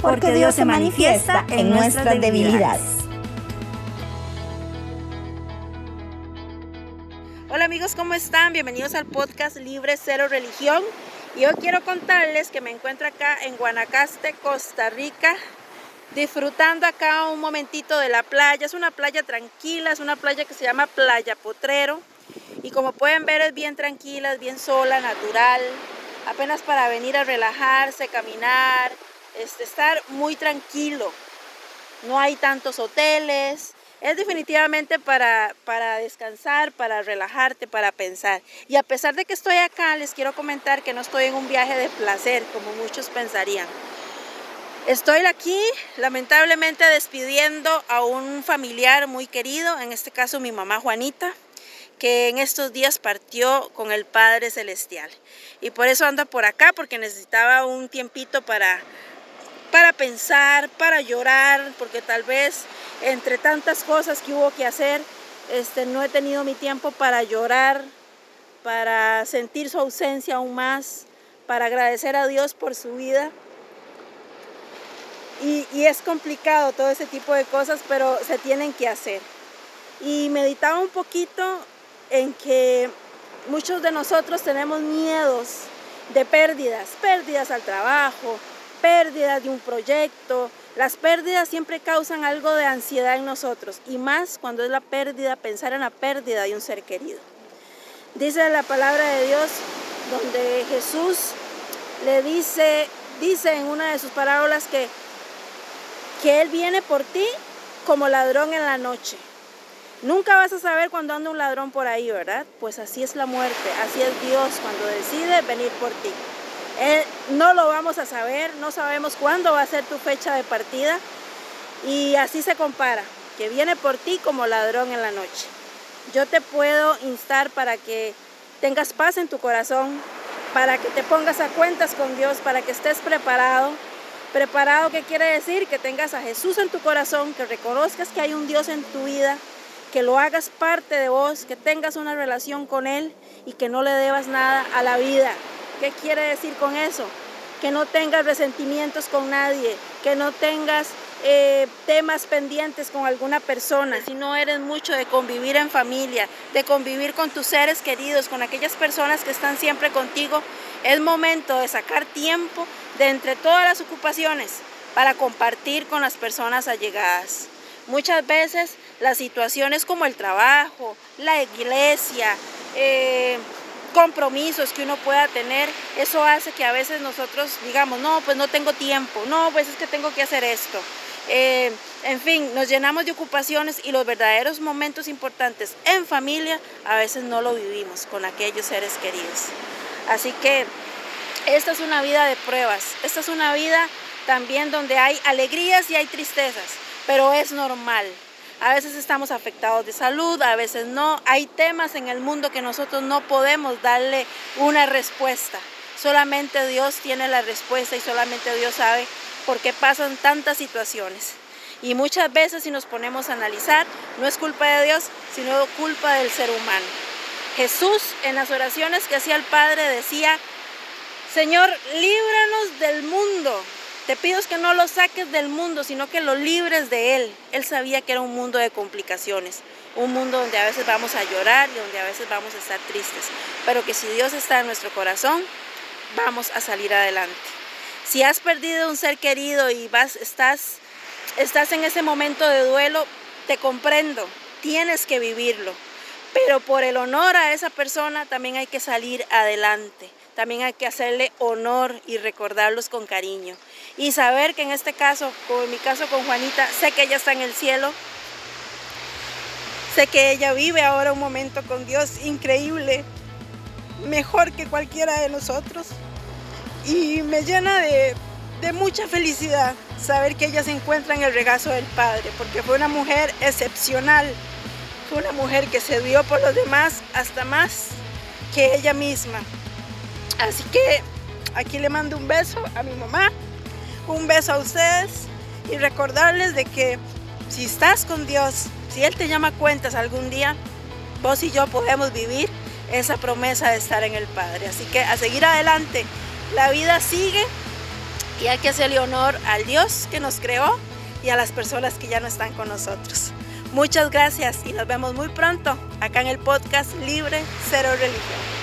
porque Dios se manifiesta en nuestras debilidades. Hola amigos, ¿cómo están? Bienvenidos al podcast Libre Cero Religión. Y hoy quiero contarles que me encuentro acá en Guanacaste, Costa Rica, disfrutando acá un momentito de la playa. Es una playa tranquila, es una playa que se llama Playa Potrero. Y como pueden ver es bien tranquila, es bien sola, natural. Apenas para venir a relajarse, caminar, este, estar muy tranquilo. No hay tantos hoteles. Es definitivamente para, para descansar, para relajarte, para pensar. Y a pesar de que estoy acá, les quiero comentar que no estoy en un viaje de placer, como muchos pensarían. Estoy aquí, lamentablemente, despidiendo a un familiar muy querido, en este caso mi mamá Juanita, que en estos días partió con el Padre Celestial. Y por eso ando por acá, porque necesitaba un tiempito para para pensar, para llorar, porque tal vez entre tantas cosas que hubo que hacer, este, no he tenido mi tiempo para llorar, para sentir su ausencia aún más, para agradecer a Dios por su vida. Y, y, es complicado todo ese tipo de cosas, pero se tienen que hacer. Y meditaba un poquito en que muchos de nosotros tenemos miedos de pérdidas, pérdidas al trabajo, pérdidas de un proyecto. Las pérdidas siempre causan algo de ansiedad en nosotros y más cuando es la pérdida, pensar en la pérdida de un ser querido. Dice la palabra de Dios donde Jesús le dice, dice en una de sus parábolas que, que Él viene por ti como ladrón en la noche. Nunca vas a saber cuando anda un ladrón por ahí, ¿verdad? Pues así es la muerte, así es Dios cuando decide venir por ti. Eh, no lo vamos a saber, no sabemos cuándo va a ser tu fecha de partida y así se compara, que viene por ti como ladrón en la noche. Yo te puedo instar para que tengas paz en tu corazón, para que te pongas a cuentas con Dios, para que estés preparado. Preparado, ¿qué quiere decir? Que tengas a Jesús en tu corazón, que reconozcas que hay un Dios en tu vida, que lo hagas parte de vos, que tengas una relación con Él y que no le debas nada a la vida, ¿Qué quiere decir con eso? Que no tengas resentimientos con nadie, que no tengas eh, temas pendientes con alguna persona, si no eres mucho de convivir en familia, de convivir con tus seres queridos, con aquellas personas que están siempre contigo, es momento de sacar tiempo de entre todas las ocupaciones para compartir con las personas allegadas. Muchas veces las situaciones como el trabajo, la iglesia, eh, compromisos que uno pueda tener, eso hace que a veces nosotros digamos, no, pues no tengo tiempo, no, pues es que tengo que hacer esto. Eh, en fin, nos llenamos de ocupaciones y los verdaderos momentos importantes en familia a veces no lo vivimos con aquellos seres queridos. Así que esta es una vida de pruebas, esta es una vida también donde hay alegrías y hay tristezas, pero es normal. A veces estamos afectados de salud, a veces no. Hay temas en el mundo que nosotros no podemos darle una respuesta. Solamente Dios tiene la respuesta y solamente Dios sabe por qué pasan tantas situaciones. Y muchas veces si nos ponemos a analizar, no es culpa de Dios, sino culpa del ser humano. Jesús en las oraciones que hacía el Padre decía, Señor, líbranos del mundo, te pido que no lo saques del mundo, sino que lo libres de él. Él sabía que era un mundo de complicaciones, un mundo donde a veces vamos a llorar y donde a veces vamos a estar tristes, pero que si Dios está en nuestro corazón, vamos a salir adelante. Si has perdido un ser querido y vas, estás, estás en ese momento de duelo, te comprendo, tienes que vivirlo, pero por el honor a esa persona también hay que salir adelante también hay que hacerle honor y recordarlos con cariño. Y saber que en este caso, como en mi caso con Juanita, sé que ella está en el cielo, sé que ella vive ahora un momento con Dios increíble, mejor que cualquiera de nosotros. Y me llena de, mucha felicidad saber que ella se encuentra en el regazo del Padre, porque fue una mujer excepcional, fue una mujer que se dio por los demás hasta más que ella misma. Así que aquí le mando un beso a mi mamá, un beso a ustedes y recordarles de que si estás con Dios, si Él te llama cuentas algún día, vos y yo podemos vivir esa promesa de estar en el Padre. Así que a seguir adelante, la vida sigue y hay que hacerle honor al Dios que nos creó y a las personas que ya no están con nosotros. Muchas gracias y nos vemos muy pronto acá en el podcast Libre Cero Religión.